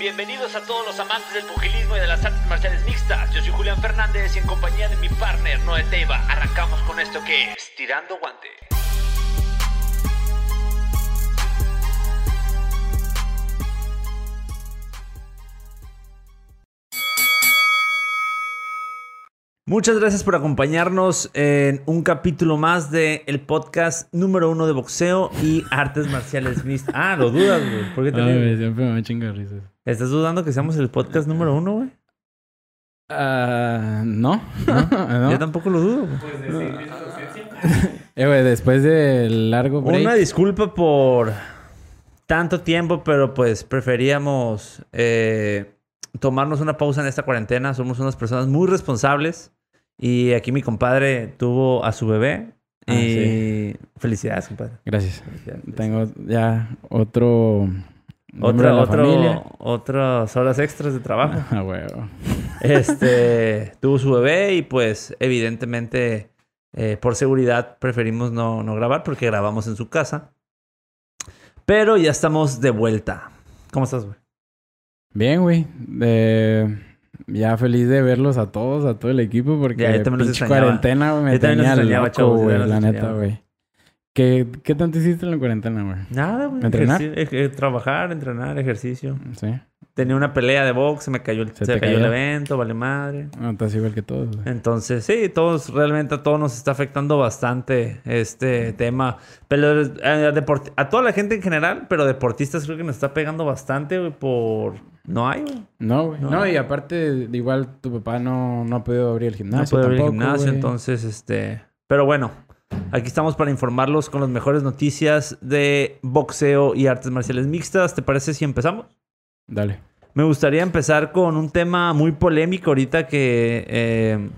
Bienvenidos a todos los amantes del pugilismo y de las artes marciales mixtas. Yo soy Julián Fernández y en compañía de mi partner Noé Teiva arrancamos con esto que es Tirando Guante. Muchas gracias por acompañarnos en un capítulo más de el podcast número uno de boxeo y artes marciales mixtas. Ah, lo dudas, güey. ¿Por qué te Ay, güey, siempre me chinga risas. ¿Estás dudando que seamos el podcast número uno, güey? Ah, no. ¿No? Yo tampoco lo dudo. güey. Eh, güey, después del largo break. Una disculpa por tanto tiempo, pero pues preferíamos eh, tomarnos una pausa en esta cuarentena. Somos unas personas muy responsables. Y aquí mi compadre tuvo a su bebé. Ah, y felicidades, compadre. Gracias. Felicidades. Tengo ya otro. Otra, otro- familia. otras horas extras de trabajo. Ah, güey. Este tuvo su bebé y pues evidentemente eh, por seguridad preferimos no, no grabar porque grabamos en su casa. Pero ya estamos de vuelta. ¿Cómo estás, güey? Bien, güey. Eh, ya feliz de verlos a todos, a todo el equipo, porque Ya, pinche cuarentena, güey, me Yo tenía loco, güey, la neta, güey. ¿Qué, ¿Qué tanto hiciste en la cuarentena, güey? Nada, güey. ¿Entrenar? Trabajar, entrenar, ejercicio. Sí. Tenía una pelea de box, se me cayó, el- ¿Se se cayó el evento, vale madre. No, estás igual que todos, güey. Entonces, sí, todos, realmente a todos nos está afectando bastante este tema. Pero eh, deport- a toda la gente en general, pero deportistas creo que nos está pegando bastante, güey, por... No hay, güey. No, güey. No. No. y aparte, igual tu papá no, no ha podido abrir el No gimnasio. abrir el gimnasio, güey. entonces, este... Pero bueno, aquí estamos para informarlos con las mejores noticias de boxeo y artes marciales mixtas. ¿Te parece si empezamos? Dale. Me gustaría empezar con un tema muy polémico ahorita que eh,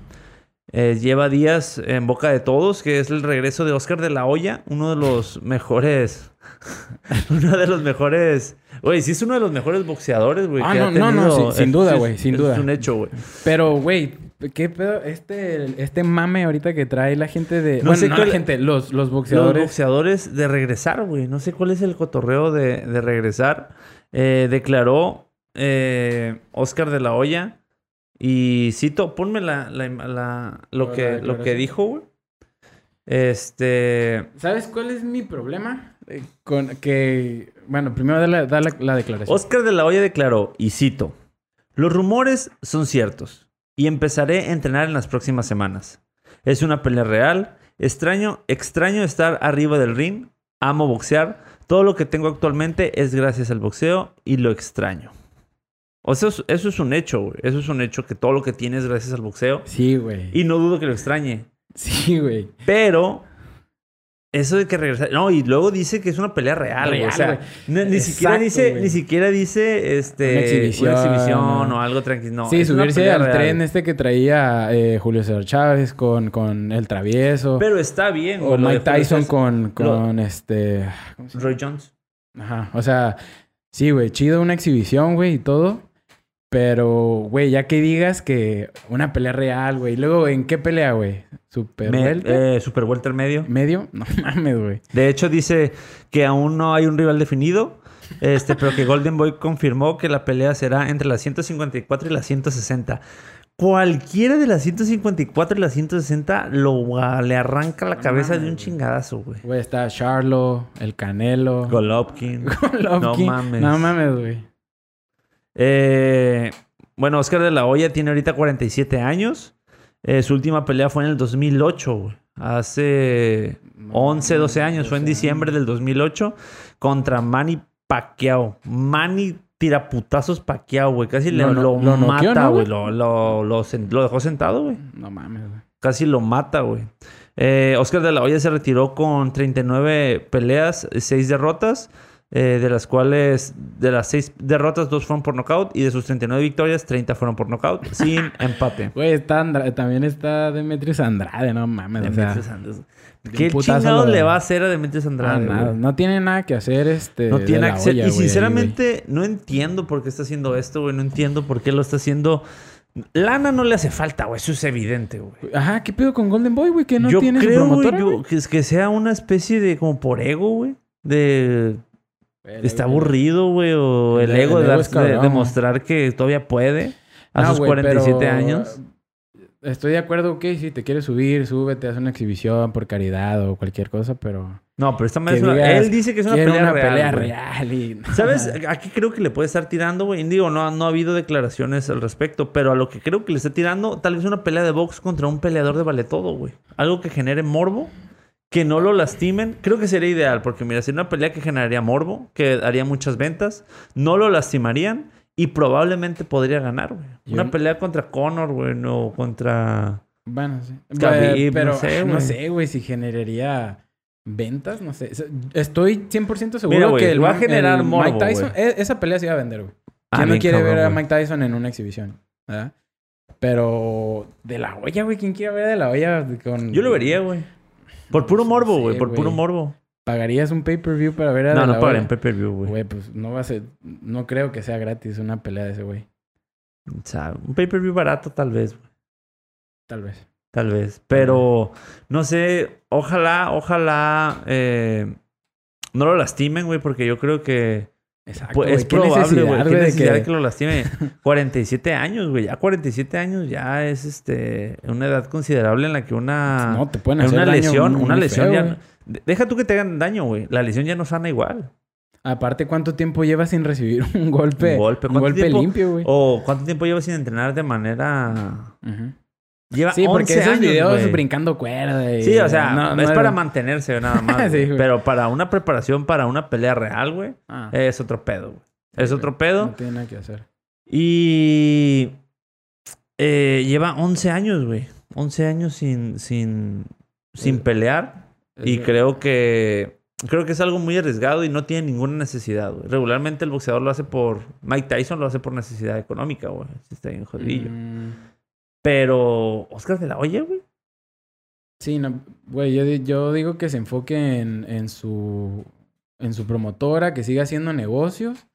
eh, lleva días en boca de todos, que es el regreso de Oscar de la Hoya, uno de los mejores... uno de los mejores... Güey, sí es uno de los mejores boxeadores, güey. Ah, que no, ha no, no, sin- sin es- duda, es- güey, sin es duda. un hecho, güey. Pero, güey, ¿qué pedo? Este, este mame ahorita que trae la gente de... No bueno, sé no cuál- la gente, los, los Los boxeadores. boxeadores de regresar, güey. No sé cuál es el cotorreo de, de regresar. Eh, declaró eh, Oscar de la Hoya. Y cito, ponme la, la- la- lo, ¿La que, lo que dijo, güey. Este. ¿Sabes cuál es mi problema? Eh, Con que... Bueno, primero da la, da la, la declaración. Oscar de la Hoya declaró, y cito: Los rumores son ciertos. Y empezaré a entrenar en las próximas semanas. Es una pelea real. Extraño, extraño estar arriba del ring. Amo boxear. Todo lo que tengo actualmente es gracias al boxeo y lo extraño. O sea, eso, eso es un hecho, güey. Eso es un hecho que todo lo que tienes es gracias al boxeo. Sí, güey. Y no dudo que lo extrañe. Sí, güey. Pero eso de que regresar. No, y luego dice que es una pelea real, güey. O sea, ni, siquiera dice, güey. ni siquiera dice este Una exhibición, una exhibición no. o algo tranquilo. No, sí, subirse al real. tren este que traía eh, Julio César Chávez con, con El Travieso. Pero está bien, o Mike Tyson con, con este... ¿cómo se llama? Roy Jones. Ajá, o sea, sí, güey, chido una exhibición, güey, y todo. Pero, güey, ya que digas que una pelea real, güey. Luego, ¿en qué pelea, güey? ¿Super Me- welter? eh, Super Welter medio. ¿Medio? No mames, güey. De hecho, dice que aún no hay un rival definido. Este, pero que Golden Boy confirmó que la pelea será entre las 154 y las 160. Cualquiera de las 154 y las 160 lo, ah, le arranca la cabeza de un chingadazo, güey. Güey, está Charlo, el Canelo. Golovkin. Golovkin. No mames. No mames, güey. Eh, bueno, Oscar de la Hoya tiene ahorita 47 años. Eh, su última pelea fue en el 2008, güey. Hace 11, 12 años. Fue en 12 diciembre del 2008 contra Manny Pacquiao. Manny tiraputazos Pacquiao, güey. Casi le- Lo lo, mata, ¿no, güey. lo dejó sentado, güey. No mames, güey. Casi lo mata, güey. Eh, Oscar de la Hoya se retiró con 39 peleas, 6 derrotas, eh, de las cuales, de las 6 derrotas, 2 fueron por nocaut y de sus 39 victorias, 30 fueron por nocaut, sin empate. Güey, está también está Demetrius Andrade, no mames. Demetrius Andrade. de ¿Qué chingados le va a hacer a Demetrius ah, Andrade? nada. No tiene nada que hacer este. No tiene la acceso. olla, Y ahí, sinceramente, no entiendo por qué está haciendo esto, güey. No entiendo por qué lo está haciendo. Lana no le hace falta, güey. Eso es evidente, güey. Ajá, ¿qué pedo con Golden Boy, güey? Que no yo tiene su creo, güey, yo- que, es- que sea una especie de como por ego, güey. De El Está ego- aburrido, güey. O el, El- ego el de, ego cabrón, demostrar que todavía puede a No, sus güey, 47 pero, años. Estoy de acuerdo, ok, si te quieres subir, súbete, haz una exhibición por caridad o cualquier cosa, pero... No, pero esta madre es una- digas, Él dice que es una pelea una real. pelea real y... ¿Sabes? Aquí creo que le puede estar tirando, güey. Digo, no, no ha habido declaraciones al respecto, pero a lo que creo que le está tirando, tal vez una pelea de box contra un peleador de vale todo, güey. Algo que genere morbo, que no lo lastimen. Creo que sería ideal, porque mira, sería una pelea que generaría morbo, que haría muchas ventas, no lo lastimarían y probablemente podría ganar, güey. Una pelea contra Conor, güey, no contra. Bueno, sí. Khabib, Eh, pero no sé, no güey. sé, güey, si generaría ventas, no sé. Estoy 100% seguro Mira, que el, va a generar el morbo, Mike Tyson, e- esa pelea se iba a vender, güey. Ah, ¿Quién no quiere cabrón, ver a. Mike Tyson en una exhibición? ¿Verdad? Pero de la olla, güey, ¿quién quiere ver de la olla con Yo lo vería, güey. Por puro No morbo, sé, güey. Por puro morbo. ¿Pagarías un pay-per-view para ver a No, no pagaré en pay-per-view, güey. Güey, pues no va a ser no creo que sea gratis una pelea de ese güey, O sea, un pay-per-view barato, tal vez, güey. tal vez. Tal vez. Pero, no sé, ojalá, ojalá eh, no lo lastimen, güey, porque yo creo que Exacto, pues, es ¿Qué probable, güey. ¿Qué necesidad que- que lo lastime? 47 años, güey. Ya 47 años ya es este una edad considerable en la que una, No, te pueden en hacer una daño lesión, muy una lesión feo, ya. Deja tú que te hagan daño, güey. La lesión ya no sana igual. Aparte, ¿cuánto tiempo llevas sin recibir un golpe? Un golpe. Un ¿Cuánto golpe tiempo? limpio, güey. O cuánto tiempo llevas sin entrenar de manera. Ujú. Lleva Sí, porque 11 esos años, videos brincando cuerda y... Sí, o sea, no- no es para mantenerse nada más. Sí. Pero para una preparación, para una pelea real, güey, Ah, es otro pedo, güey. Es sí, otro pedo. No tiene nada que hacer. Y eh, lleva 11 años, güey. 11 años sin, sin, sin Eh, pelear. Y creo que creo que es algo muy arriesgado y no tiene ninguna necesidad, güey. Regularmente el boxeador lo hace por... Mike Tyson lo hace por necesidad económica, güey. Está bien jodidillo. Mm, Pero Oscar de la Hoya, güey. sí, no, güey, yo, di- yo digo que se enfoque en, en su... En su promotora, que siga haciendo negocios.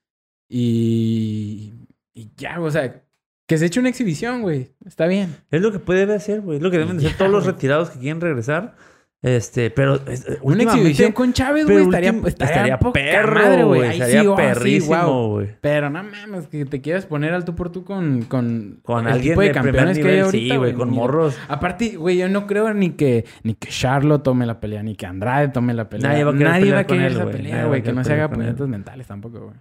Y... Y ya, o sea... Que se eche una exhibición, güey. Está bien. Es lo que puede hacer, güey. Es lo que deben de hacer todos los retirados que quieren regresar. Este, pero es- Una exhibición con Chávez, güey, estaría, estaría, estaría perro, madre, güey. Estaría sí, oh, perrísimo, güey. Pero no mames, que te quieras poner al tú por tú con, con, Con el alguien tipo de, campeones que hay ahorita, sí, güey. Con morros. Aparte, güey, yo no creo ni que, ni que Charlo tome la pelea, ni que Andrade tome la pelea. Nadie va a querer Nadie va a querer esa pelea, güey. Que no se haga puñetas mentales tampoco, güey.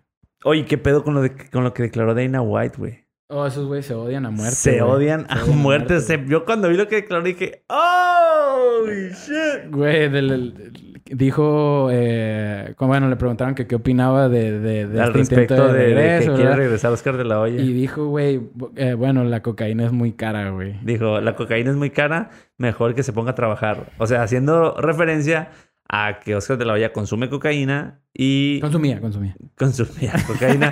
Oye, ¿qué pedo con lo, de, con lo que declaró Dana White, güey? Oh, esos güeyes se odian a muerte. Se güey. odian a muerte. Se- yo cuando vi lo que declaró dije, ¡Oh, shit! Güey, del- del- dijo, eh, bueno, le preguntaron que qué opinaba de, de, de Al este respecto de, que quiere regresar Oscar de la Hoya. Y dijo, güey, eh, bueno, la cocaína es muy cara, güey. Dijo, la cocaína es muy cara, mejor que se ponga a trabajar. O sea, haciendo referencia a que Oscar de la Hoya consume cocaína y Consumía, consumía. consumía cocaína.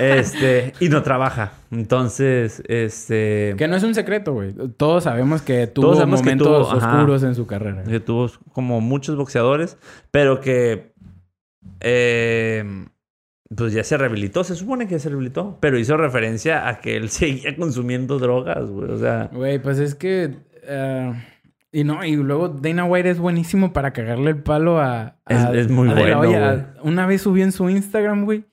Este, y no trabaja. Entonces, este. Que no es un secreto, güey. Todos sabemos que tuvo Todos sabemos que momentos ajá. oscuros en su carrera. que tuvo como muchos boxeadores, pero que eh, pues ya se rehabilitó, se supone que ya se rehabilitó, pero hizo referencia a que él seguía consumiendo drogas, güey, o sea, Güey, pues es que... eh, y no, y luego Dana White es buenísimo para cagarle el palo a... a- Es- es muy a bueno, Hoya. Una vez subió en su Instagram, güey.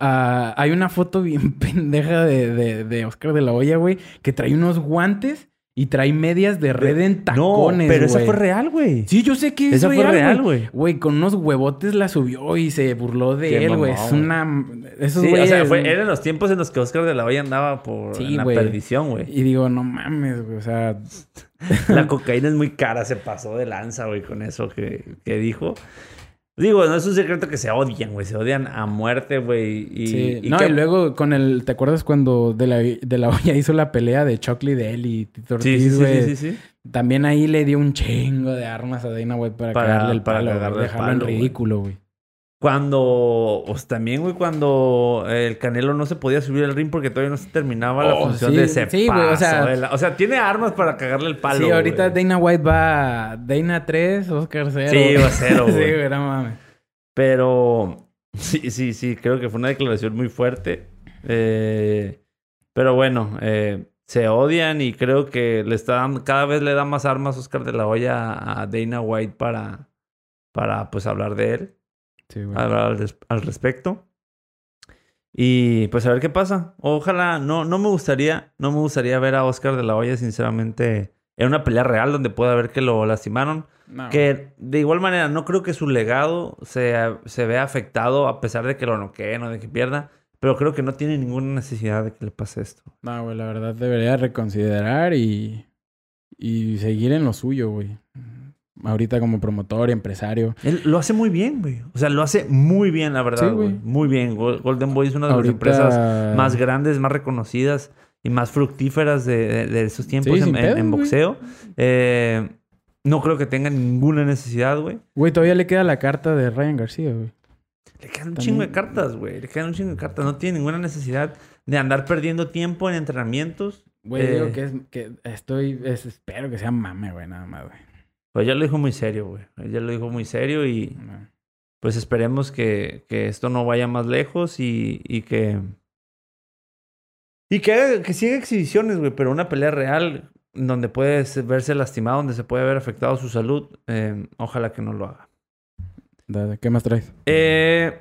Ah, hay una foto bien pendeja de, de, de Oscar de la Hoya, güey, que trae unos guantes y trae medias de red en tacones, no, pero esa fue real, güey. Sí, yo sé que es esa fue real, güey. güey. Con unos huevotes la subió y se burló de Qué él, güey. Es una... Esos Sí, o sea, fue, eran los tiempos en los que Oscar de la Hoya andaba por Sí, en la perdición, güey. Y digo, no mames, güey. O sea, La cocaína es muy cara, se pasó de lanza, güey, con eso que, que dijo. Digo, no es un secreto que se odian, güey. Se odian a muerte, güey. Y, sí. y no, que- y luego con el... ¿Te acuerdas cuando de la, de la olla hizo la pelea de Chocli de él y Tito Sí, Ortiz, sí, sí, güey? sí, sí, sí. También ahí le dio un chingo de armas a Dana para, Para- cagarle el para palo, güey, cagarle el dejarlo palo, en ridículo, güey. Cuando, pues también, güey, cuando el Canelo no se podía subir al ring porque todavía no se terminaba la Oh, función sí, de ese sí, güey, o sea- de la- o sea, tiene armas para cagarle el palo. sí, ahorita güey. Dana White va Dana 3, Oscar 0. Sí, va a cero, sí, güey. güey, no mames. Pero sí, sí, sí, creo que fue una declaración muy fuerte. Eh, pero bueno, eh, se odian y creo que le está dando- cada vez le da más armas Oscar de la Hoya a Dana White para, para pues hablar de él. Sí, al, res- al respecto. Y pues a ver qué pasa. Ojalá, no, no me gustaría, no me gustaría ver a Oscar de la Hoya, sinceramente, en una pelea real donde pueda ver que lo lastimaron. No. Que de igual manera, no creo que su legado se, se vea afectado a pesar de que lo noqueen o de que pierda. Pero creo que no tiene ninguna necesidad de que le pase esto. No, güey, la verdad debería reconsiderar y, y seguir en lo suyo, güey. Ahorita como promotor y empresario. Él lo hace muy bien, güey. O sea, lo hace muy bien, la verdad, Sí, güey. güey. Muy bien. Gol- Golden Boy es una de las empresas más grandes, más reconocidas y más fructíferas de, de- de esos tiempos Sí, en, boxeo. Eh, no creo que tenga ninguna necesidad, güey. Güey, todavía le queda la carta de Ryan García, güey. Le quedan un También- chingo de cartas, güey. Le quedan un chingo de cartas. No tiene ninguna necesidad de andar perdiendo tiempo en entrenamientos. Güey, Eh. digo que es que estoy, es- espero que sea mame, güey, nada más, güey. Pues ya lo dijo muy serio, güey. Ella lo dijo muy serio y No. pues esperemos que, que esto no vaya más lejos y, y que... Y que, haga- que siga exhibiciones, güey, pero una pelea real donde puede se- verse lastimado, donde se puede ver afectado su salud, eh, ojalá que no lo haga. ¿Qué más traes? Eh,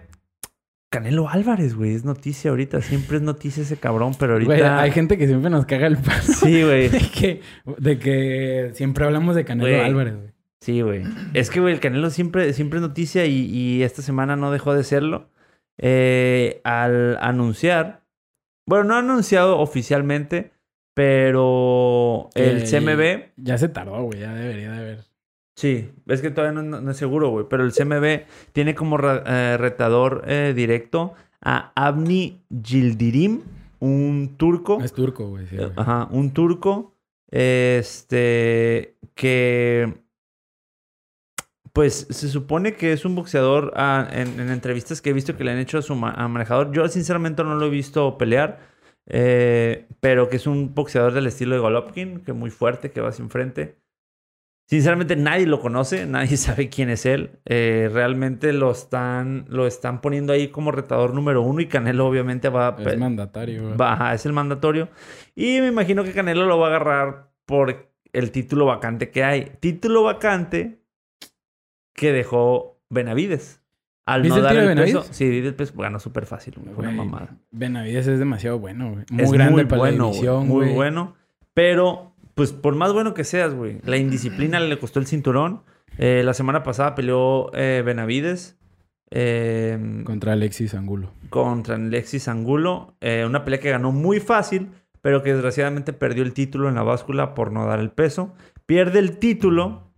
Canelo Álvarez, güey, es noticia ahorita. Siempre es noticia ese cabrón, pero ahorita... Güey, hay gente que siempre nos caga el paso. Sí, güey. De que, de que siempre hablamos de Canelo Güey. Álvarez, güey. Sí, güey. Es que, güey, el Canelo siempre, siempre es noticia y, y esta semana no dejó de serlo. Eh, al anunciar, bueno, no ha anunciado oficialmente, pero el CMB, Ya se tardó, güey. Ya debería de haber. Sí, es que todavía no, no es seguro, güey, pero el CMB tiene como eh, retador eh, directo a Avni Yildirim, un turco. Es turco, güey. sí. Ajá, un turco. Este. Que. Pues se supone que es un boxeador. ah, en, en entrevistas que he visto que le han hecho a su ma- a manejador. Yo, sinceramente, no lo he visto pelear. eh, pero que es un boxeador del estilo de Golovkin, que es muy fuerte, que va hacia enfrente. Sinceramente, nadie lo conoce, nadie sabe quién es él. Eh, realmente lo están, lo están poniendo ahí como retador número uno y Canelo, obviamente, va a. Es mandatario. Va, ajá, es el mandatorio. Y me imagino que Canelo lo va a agarrar por el título vacante que hay. Título vacante que dejó Benavides. Al ¿Viste no el dar tiro el de peso. Benavides? Sí, el peso ganó súper fácil. Fue una mamada. Benavides es demasiado bueno, güey. Muy es grande muy para bueno, la división, Muy güey. bueno. Pero, pues, por más bueno que seas, güey. La indisciplina le costó el cinturón. Eh, la semana pasada peleó eh, Benavides. eh, Contra Alexis Angulo. contra Alexis Angulo. eh, una pelea que ganó muy fácil, pero que desgraciadamente perdió el título en la báscula por no dar el peso. Pierde el título.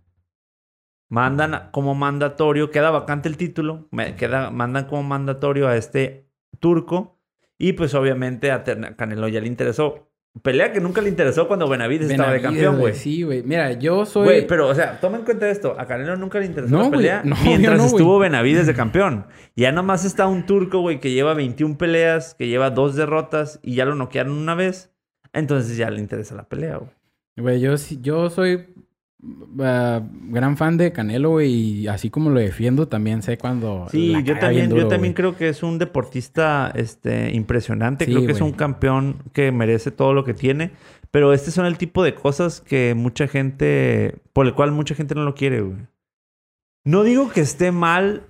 Mandan como mandatorio, queda vacante el título, queda, mandan como mandatorio a este turco. Y pues obviamente a Canelo ya le interesó. Pelea que nunca le interesó cuando Benavides, estaba de campeón, güey. Sí, güey. Mira, yo soy... Güey, pero, o sea, toma en cuenta esto. A Canelo nunca le interesó No, la pelea No, mientras no, estuvo Benavides de campeón. Ya nomás está un turco, güey, que lleva 21 peleas, que lleva dos derrotas y ya lo noquearon una vez. Entonces ya le interesa la pelea, güey. Güey, yo, sí- yo soy ah, gran fan de Canelo, güey. Y así como lo defiendo, también sé cuando... Sí, la yo también, duro, yo también creo que es un deportista este, impresionante. Sí, creo que es un campeón que merece todo lo que tiene. Pero este son el tipo de cosas que mucha gente, por el cual mucha gente no lo quiere, güey. No digo que esté mal,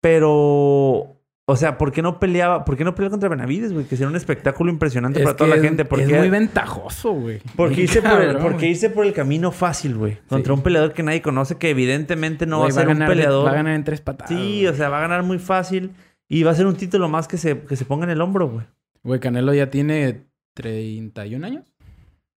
pero, o sea, ¿por qué no peleaba? ¿Por qué no peleaba contra Benavides, güey? Que sería un espectáculo impresionante Es para toda la es- gente. Es Porque, muy ventajoso, güey. porque, irse por el, porque irse por el camino fácil, güey. Contra Sí. un peleador que nadie conoce, que evidentemente no Güey, va a ser un ganar peleador. Va a ganar en tres patadas. Sí, güey. o sea, va a ganar muy fácil. Y va a ser un título más que se, que se ponga en el hombro, güey. Güey, Canelo ya tiene 31 años.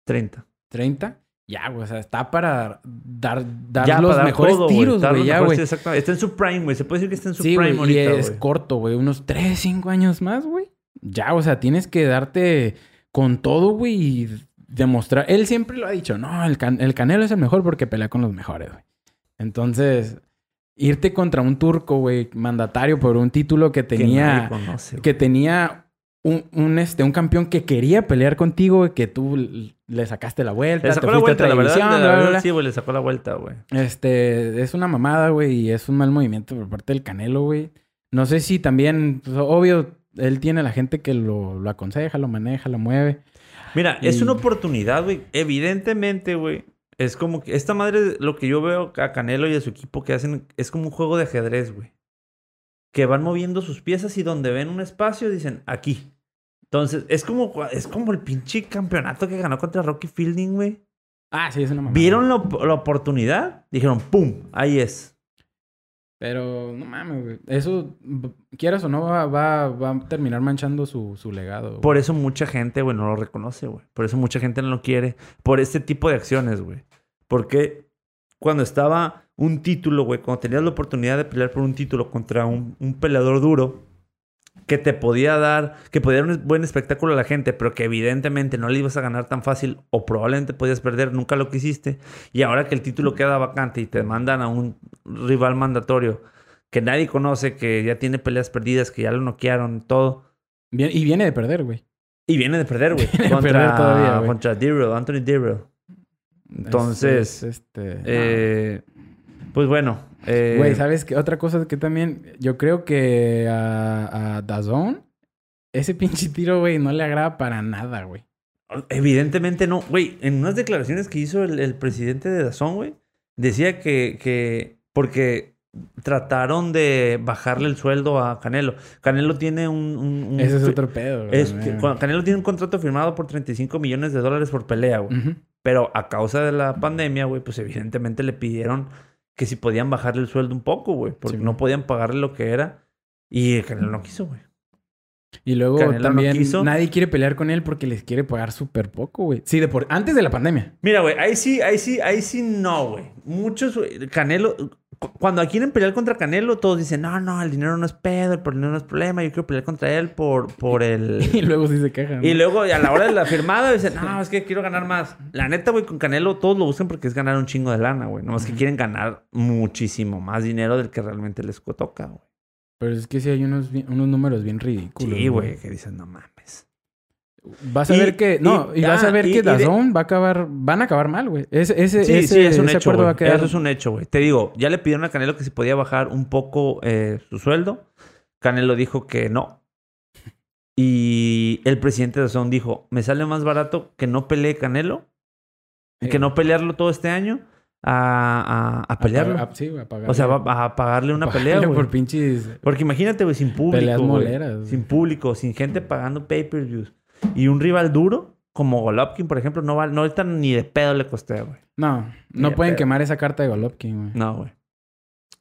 30. 30. Ya, güey, o sea, está para dar, dar Ya, los para dar mejores tiros, güey, ya, güey. Está en su prime, güey. Se puede decir que está en su Sí, prime güey, y ahorita, es güey. corto, güey, unos 3, 5 años más, güey. Ya, o sea, tienes que darte con todo, güey, y demostrar. Él siempre lo ha dicho, no, el, Can- el Canelo es el mejor porque pelea con los mejores, güey. Entonces, irte contra un turco, güey, mandatario por un título que tenía conoce, que tenía un, un, este, un campeón que quería pelear contigo, güey, que tú le sacaste la vuelta, Le te sacó la vuelta, la verdad. bla, bla, bla. Sí, güey, le sacó la vuelta, güey. Este, es una mamada, güey, y es un mal movimiento por parte del Canelo, güey. No sé si también, pues, obvio, él tiene la gente que lo, lo aconseja, lo maneja, lo mueve. Mira, es Y- una oportunidad, güey. Evidentemente, güey. Es como que esta madre, lo que yo veo a Canelo y a su equipo que hacen, es como un juego de ajedrez, güey. Que van moviendo sus piezas y donde ven un espacio dicen aquí. Entonces, es como, es como el pinche campeonato que ganó contra Rocky Fielding, güey. Ah, sí, es una mamada. Vieron la, la oportunidad, dijeron, ¡pum! Ahí es. Pero no mames, güey. Eso, quieras o no, va, va, va a terminar manchando su, su legado. güey. Por eso mucha gente, güey, no lo reconoce, güey. Por eso mucha gente no lo quiere. Por este tipo de acciones, güey. Porque cuando estaba un título, güey, cuando tenías la oportunidad de pelear por un título contra un, un peleador duro que te podía dar, que podía dar un buen espectáculo a la gente, pero que evidentemente no le ibas a ganar tan fácil o probablemente podías perder, nunca lo quisiste. Y ahora que el título queda vacante y te mandan a un rival mandatorio que nadie conoce, que ya tiene peleas perdidas, que ya lo noquearon, todo. Bien- y viene de perder, güey. Y viene de perder, güey. Contra, perder todavía, contra Anthony Dirrell. Entonces, Es- es este... Eh, pues bueno. eh, Güey, ¿sabes qué? Otra cosa que también... Yo creo que a, a Dazón... Ese pinche tiro, güey, no le agrada para nada, güey. Evidentemente no. Güey, en unas declaraciones que hizo el, el presidente de Dazón, güey, decía que, que porque trataron de bajarle el sueldo a Canelo. Canelo tiene un... un- un- Ese es otro pedo, güey. es que- Canelo tiene un contrato firmado por 35 millones de dólares por pelea, güey. Pero a causa de la pandemia, güey, pues evidentemente le pidieron que si podían bajarle el sueldo un poco, güey. Porque Sí, no podían pagarle lo que era. Y Canelo no quiso, güey. Y luego Canelo no también quiso. nadie quiere pelear con él porque les quiere pagar súper poco, güey. Sí, de por... antes de la pandemia. Mira, güey, ahí sí, ahí sí, ahí sí no, güey. Muchos, güey, Canelo, cuando quieren pelear contra Canelo, todos dicen, no, no, el dinero no es pedo, el dinero no es problema, yo quiero pelear contra él por, por el... Y luego sí se quejan. Y ¿no? luego a la hora de la firmada dicen, no, es que quiero ganar más. La neta, güey, con Canelo todos lo buscan porque es ganar un chingo de lana, güey. Nomás que quieren ganar muchísimo más dinero del que realmente les toca, güey. Pero es que sí hay unos, unos números bien ridículos. Sí, güey, que dicen, no mames. Vas a Y- ver que... No, y, y- vas a ver y- que y de- Dazón va a acabar... Van a acabar mal, güey. Ese, ese, Sí, ese, sí, es un ese hecho, acuerdo va a quedar... Eso es un hecho, güey. Te digo, ya le pidieron a Canelo que si podía bajar un poco eh, su sueldo. Canelo dijo que no. Y el presidente de Zone dijo, me sale más barato que no pelee Canelo, Eh, que no pelearlo todo este año, a, a, a pelearlo. pagar- sí, a pagarle. o sea, a pagarle una a pelea, pagarle güey. por pinches... Porque imagínate, güey, sin público. Peleas moleras, güey. Sin público, sin gente pagando pay-per-views. Y un rival duro, como Golovkin, por ejemplo, no va, no ahorita ni de pedo le costea, güey. No, no de pueden pedo. quemar esa carta de Golovkin, güey. No, güey.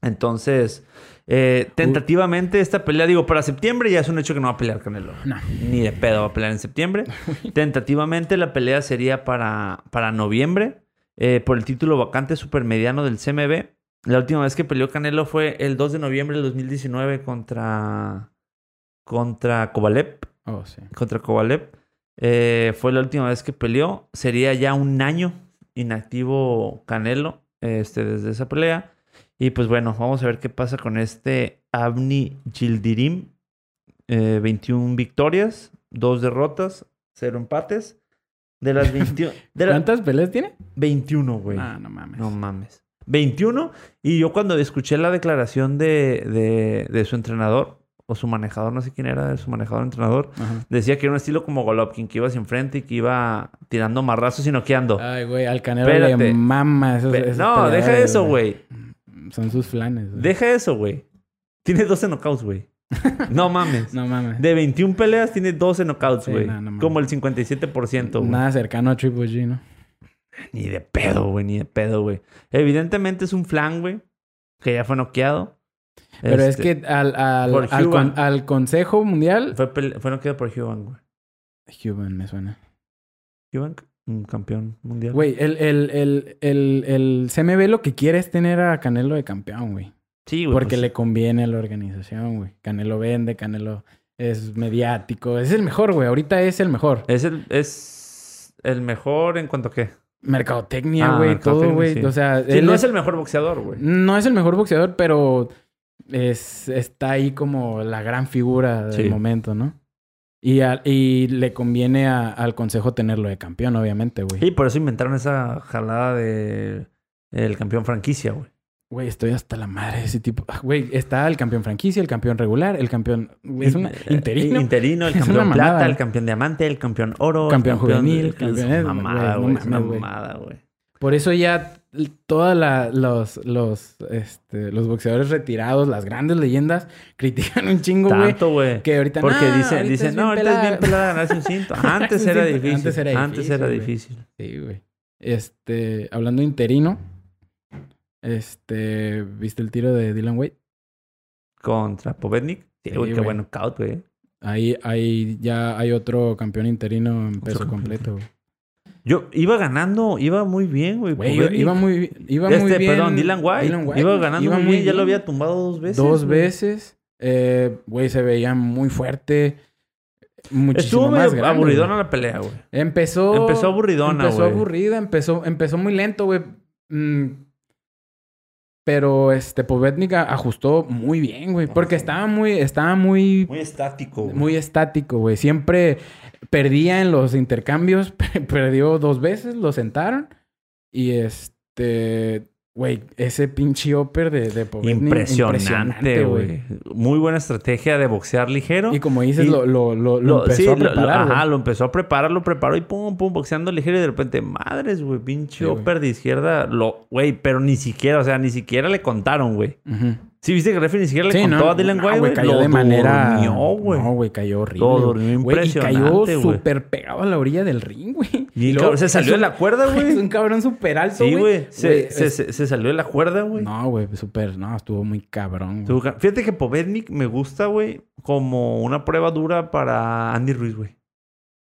Entonces, eh, tentativamente esta pelea, digo, para septiembre ya es un hecho que no va a pelear Canelo. No. Ni de pedo va a pelear en septiembre. Tentativamente la pelea sería para, para noviembre eh, por el título vacante supermediano del CMB. La última vez que peleó Canelo fue el 2 de noviembre del 2019 contra, contra Kovalev. Oh, sí. Contra Kovalev. Eh, fue la última vez que peleó. Sería ya un año inactivo Canelo este, desde esa pelea. Y pues bueno, vamos a ver qué pasa con este Abni Gildirim. Eh, 21 victorias, 2 derrotas, 0 empates. De las 21. De las ¿Cuántas peleas tiene? 21, güey. Ah, no mames. No mames. 21. Y yo cuando escuché la declaración de, de, de su entrenador, o su manejador, no sé quién era, su manejador entrenador, Ajá. decía que era un estilo como Golovkin, que iba hacia enfrente y que iba tirando marrazos y noqueando. Ay, güey, al Canelo Espérate. le mama esos, Pe- esos no, deja eso, güey. Son sus flanes. güey. Deja eso, güey. Tiene 12 knockouts, güey. No mames. No mames. De 21 peleas tiene 12 knockouts, Sí, güey. no, no mames. como el 57%, güey. Nada cercano a Triple G, ¿no? Ni de pedo, güey, ni de pedo, güey. Evidentemente es un flan, güey, que ya fue noqueado. Pero Este, es que al, al, al, Cuban. con- al Consejo Mundial... Fue, fue noqueado por Huban, güey. Cuban me suena. Huban, un campeón mundial. Güey, el, el, el, el, el CMB lo que quiere es tener a Canelo de campeón, güey. Sí, güey. Porque pues, le conviene a la organización, güey. Canelo vende, Canelo es mediático. Es el mejor, güey. Ahorita es el mejor. Es el, es el mejor en cuanto a qué. Mercadotecnia, Ah, güey. todo, güey. sí. O sea, Sí, él no es- es el mejor boxeador, güey. no es el mejor boxeador, pero es, está ahí como la gran figura del Sí. momento, ¿no? Y, a- y le conviene a- al consejo tenerlo de campeón, obviamente, güey. Y por eso inventaron esa jalada de el campeón franquicia, güey. Güey, estoy hasta la madre de ese tipo. Ah, Güey, está el campeón franquicia, el campeón regular, el campeón... Es una... Eh, Interino. Interino, el campeón mamada, plata, el campeón diamante, el campeón oro. el Campeón juvenil, campeón- eh, mamada, güey. Es una güey. mamada, güey. Por eso ya todos los, los, este, los boxeadores retirados, las grandes leyendas, critican un chingo, güey. Tanto, güey. Que ahorita Porque "Nah, dicen, ahorita dicen es no, ahorita es bien pelada". ganarse un cinto. Antes era difícil. Antes era Antes difícil, era güey. difícil. Sí, güey. Este, hablando de interino, este, ¿viste el tiro de Dylan White? Contra Povednik. Sí, Sí, güey, qué güey. buen knockout, güey. Ahí, ahí ya hay otro campeón interino en peso completo, güey. Yo iba ganando, iba muy bien, güey. Iba muy, iba Este, muy bien. perdón, Dylan White. Dylan White, Iba ganando Iba muy bien. Ya lo había tumbado dos veces. Dos güey. veces. Eh, Güey, se veía muy fuerte. Muchísimo Estuvo más medio grande, aburridona güey. la pelea, güey. Empezó... Empezó aburridona, Empezó güey. aburrida, empezó, empezó muy lento, güey. Mm, Pero este Povednik a- ajustó muy bien, güey. Porque estaba muy, estaba muy, Muy estático, güey. muy estático, güey. Siempre perdía en los intercambios. Perdió dos veces, lo sentaron. Y este, güey, ese pinche upper de, de. Impresionante, güey. Muy buena estrategia de boxear ligero. Y como dices, Y- lo, lo, lo, lo empezó sí, a preparar, ajá, lo empezó a preparar, lo preparó y pum, pum, boxeando ligero y de repente, madres, güey, pinche Sí, upper de izquierda, güey, pero ni siquiera, o sea, ni siquiera le contaron, güey. Ujú. Sí, viste que el referee ni siquiera le Sí, contó no, a Dylan White, güey. cayó Lo de manera. durmió, güey. No, güey, cayó horrible. Güey. durmió Güey, y impresionante, cayó súper pegado a la orilla del ring, güey. Y luego se salió de la cuerda, güey. Un cabrón súper alto, Sí, güey. Se, Güey, se, se- se salió de la cuerda, güey. No, güey, súper. No, estuvo muy cabrón. Fíjate que Povednik me gusta, güey, como una prueba dura para Andy Ruiz, güey.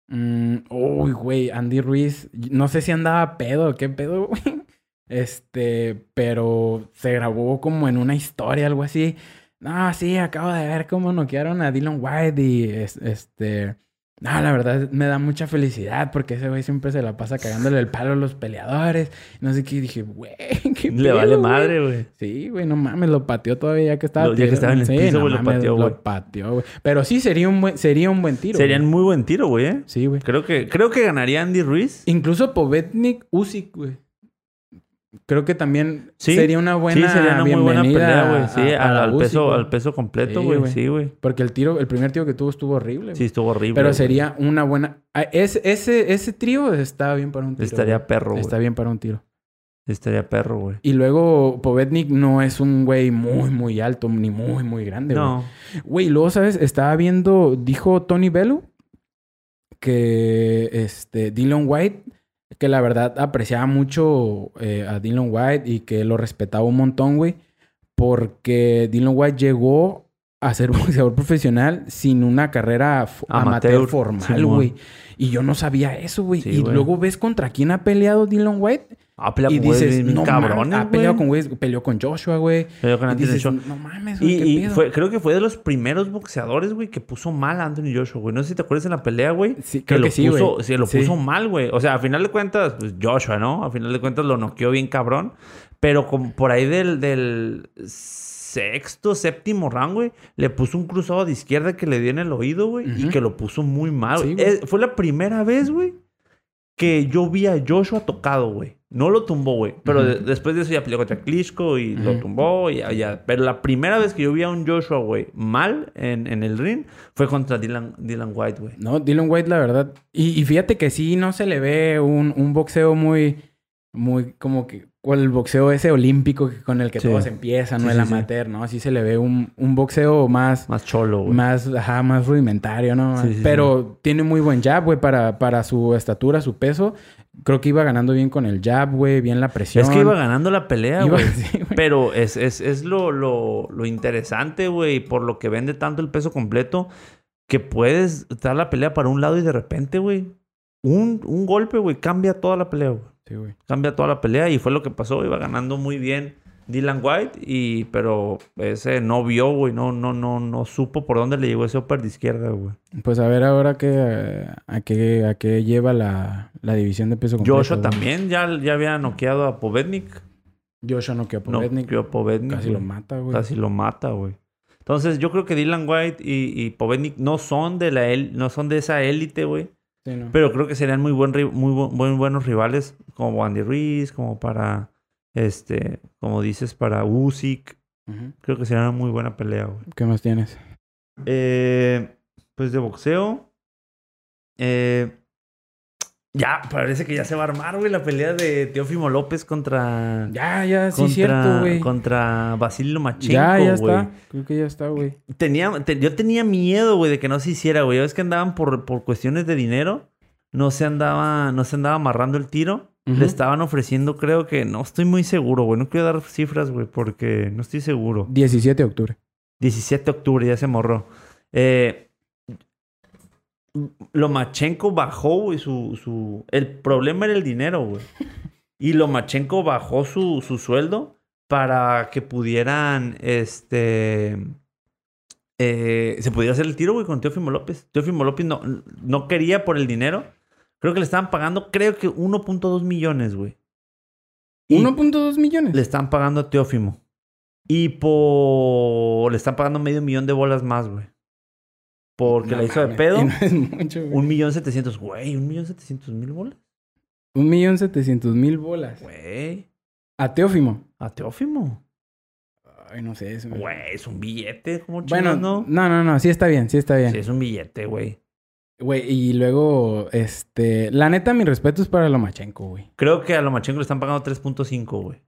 Mm, Uy, güey, Andy Ruiz. No sé si andaba pedo qué pedo, güey. Este, pero se grabó como en una historia, algo así. No, sí, acabo de ver cómo noquearon a Dylan White y es- este. No, la verdad me da mucha felicidad porque ese güey siempre se la pasa cagándole el palo a los peleadores. No sé qué, y dije, güey, qué Le pedo, vale madre, güey. Sí, güey, no mames, lo pateó todavía ya que estaba. Lo- ya que estaba en el Sí, piso, no güey, lo pateó, güey. Lo pateó, güey. Pero sí, sería un buen, sería un buen tiro. Serían muy buen tiro, güey, ¿eh? Sí, güey. Creo que, creo que ganaría Andy Ruiz. Incluso Povetnik Usyk, güey. Creo que también Sí, sería una buena sí, sería una muy buena pelea, güey. a- Sí, a- al, peso, al peso completo, Sí, güey. Sí, güey. Porque el tiro, el primer tiro que tuvo estuvo horrible. Sí, güey. estuvo horrible. Pero sería una buena. ah, Ese, ese, ese trío está bien para un tiro. Estaría perro, güey. Está bien para un tiro. Estaría perro, güey. Y luego Povetnik no es un güey muy, muy alto, ni muy, muy grande, güey. No. Güey, luego, ¿sabes? Estaba viendo, dijo Tony Bello que este Dylan White, que la verdad apreciaba mucho eh, a Dylan White y que lo respetaba un montón, güey, porque Dylan White llegó a ser boxeador profesional sin una carrera amateur, Amateur, formal, güey. Y yo no sabía eso, güey. Sí, y güey. luego ves contra quién ha peleado Dylan White Ha peleado y con dices, no ha peleado con güeyes, peleó con Joshua, güey. Peleó con Y Anthony Joshua. no mames, güey, Y, qué y fue, creo que fue de los primeros boxeadores, güey, que puso mal a Anthony Joshua, güey. No sé si te acuerdas en la pelea, güey. Sí, que creo lo que sí, puso, güey. sí, lo Sí. puso mal, güey. O sea, a final de cuentas, pues Joshua, ¿no? A final de cuentas lo noqueó bien cabrón. Pero como por ahí del, del sexto, séptimo round, güey, le puso un cruzado de izquierda que le dio en el oído, güey. Y que lo puso muy mal, Sí. Eh, fue la primera vez, güey, que yo vi a Joshua tocado, güey. No lo tumbó, güey. Pero de- después de eso ya peleó contra Klitschko y lo tumbó y ya. Pero la primera vez que yo vi a un Joshua, güey, mal en, en el ring fue contra Dylan, Dylan White, güey. No, Dylan White, la verdad. Y, y fíjate que sí, no se le ve un, un boxeo muy, muy como que, o el boxeo ese olímpico con el que Sí. todos empiezan, no Sí, el sí, amateur, ¿no? Sí se le ve un, un boxeo más, Más cholo, güey. más, ajá, más rudimentario, ¿no? Pero tiene muy buen jab, güey, para, para su estatura, su peso. Creo que iba ganando bien con el jab, güey, bien la presión. Es que iba ganando la pelea, güey. Pero es, es, es lo, lo, lo interesante, güey, por lo que vende tanto el peso completo, que puedes dar la pelea para un lado y de repente, güey, un, un golpe, güey, cambia toda la pelea, güey. Sí, güey. Cambia toda la pelea y fue lo que pasó. Iba ganando muy bien Dylan White, y, pero ese no vio, güey, no, no, no, no supo por dónde le llegó ese upper de izquierda, güey. Pues a ver ahora qué, a qué, a qué lleva la, la división de peso completo. Joshua güey. también ya, ya había noqueado a Povednik. Joshua no quedó No, Povednik. a Povednik. Casi güey. lo mata, güey. Casi lo mata, güey. Entonces, yo creo que Dylan White y, y Povednik no son de la el- no son de esa élite, güey. Sí, no. Pero creo que serían muy buen muy, bu- muy buenos rivales como Andy Ruiz, como para este, como dices, para Usyk. Creo que sería una muy buena pelea, güey. ¿Qué más tienes? Eh, pues de boxeo. eh, Ya, parece que ya se va a armar, güey, la pelea de Teófimo López contra. Ya, ya, sí, contra, cierto, güey. Contra Basilio Lomachenko, Ya, ya güey. está. Creo que ya está, güey. Tenía, te- yo tenía miedo, güey, de que no se hiciera, güey. Ya ves que andaban por, por cuestiones de dinero. No se andaba, no se andaba amarrando el tiro. Le estaban ofreciendo, creo que, no estoy muy seguro, güey. No quiero dar cifras, güey, porque no estoy seguro. 17 de octubre. 17 de octubre, ya se morró. Eh, Lomachenko bajó, güey, su, su... El problema era el dinero, güey. Y Lomachenko bajó su, su sueldo para que pudieran, este... eh, se pudiera hacer el tiro, güey, con Teófimo López. Teófimo López no, no quería por el dinero. Creo que le estaban pagando, creo que 1.2 millones, güey. Y- 1.2 millones. le están pagando a Teófimo. Y por... Le están pagando medio millón de bolas más, güey. Porque No la hizo de pedo. no es mucho, güey. Un millón setecientos. Güey, un millón setecientos mil bolas. Un millón setecientos mil bolas. Güey. A Teófimo. A Teófimo. Ay, no sé. eso- Güey, es un billete. ¿Cómo Bueno, no? no, no, no. Sí está bien, sí está bien. Sí, es un billete, güey. Güey, y luego, este... La neta, mi respeto es para Lomachenko, güey. Creo que a Lomachenko le están pagando 3.5, güey.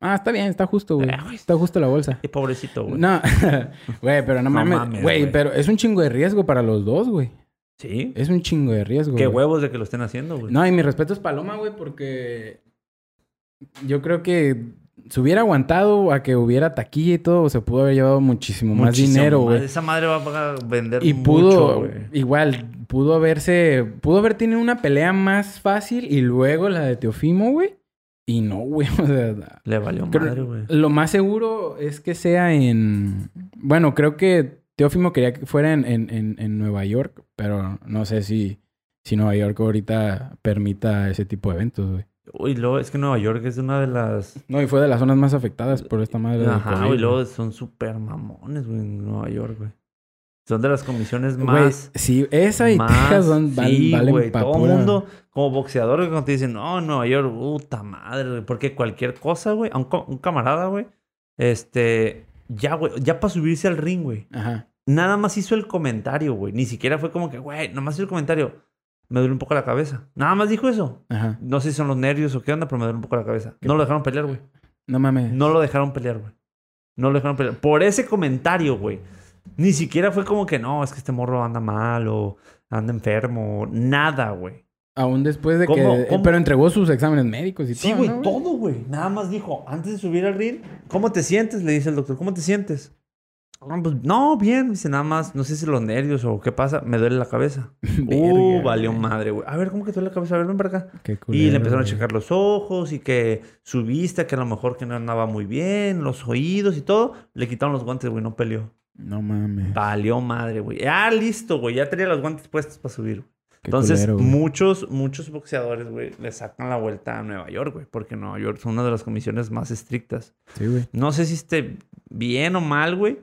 Ah, está bien, está justo, güey. Eh, güey. Está justo la bolsa. Qué pobrecito, güey. No, güey, pero no No mames. Güey, pero es un chingo de riesgo para los dos, güey. Sí. Es un chingo de riesgo. Qué huevos de que lo estén haciendo, güey. No, y mi respeto es Paloma, güey, porque yo creo que se hubiera aguantado a que hubiera taquilla y todo, se pudo haber llevado muchísimo, más dinero, güey. Esa madre va a vender Y mucho, pudo, güey. igual, pudo haberse, pudo haber tenido una pelea más fácil y luego la de Teofimo, güey. Y no, güey. O sea, Le valió madre, güey. lo más seguro es que sea en. Bueno, creo que Teófimo quería que fuera en, en, en, en Nueva York, pero no sé si, si Nueva York ahorita permita ese tipo de eventos, güey. Uy, luego es que Nueva York es una de las No, y fue de las zonas más afectadas por esta madre. Ajá, güey. luego son súper mamones, güey, en Nueva York, güey. Son de las comisiones Güey, más... sí, esa y más- Texas son, val- sí, valen güey, todo el mundo, como boxeador, güey, cuando te dicen, no, Nueva York, puta madre, güey, porque cualquier cosa, güey, a un, un camarada, güey, este, ya, güey, ya para subirse al ring, güey, Ajá. nada más hizo el comentario, güey, ni siquiera fue como que, güey, nada más hizo el comentario, me duele un poco la cabeza, nada más dijo eso. Ajá. No sé si son los nervios o qué onda, pero me duele un poco la cabeza. No lo dejaron pelear, güey. No mames. No lo dejaron pelear, güey. No lo dejaron pelear. Por ese comentario, güey. Ni siquiera fue como que no, es que este morro anda mal o anda enfermo. Nada, güey. Aún después de ¿Cómo- que... cómo? Pero entregó sus exámenes médicos y Sí, todo, güey, ¿no, todo, güey. Nada más dijo, antes de subir al ring, ¿cómo te sientes? Le dice el doctor, ¿cómo te sientes? "Ah, pues, no, bien. Dice, nada más, no sé si los nervios o qué pasa, me duele la cabeza. uh, valió madre, güey. A ver, ¿cómo que te duele la cabeza? A ver, ven para acá. Qué Y culero, le empezaron a checar los ojos y que su vista, que a lo mejor que no andaba muy bien, los oídos y todo. Le quitaron los guantes, güey, no peleó. No mames. Valió madre, güey. Ah, listo, güey. Ya tenía los guantes puestos para subir. Qué Entonces, culero, muchos, muchos boxeadores, güey, le sacan la vuelta a Nueva York, güey. Porque Nueva York es una de las comisiones más estrictas. Sí, güey. No sé si esté bien o mal, güey.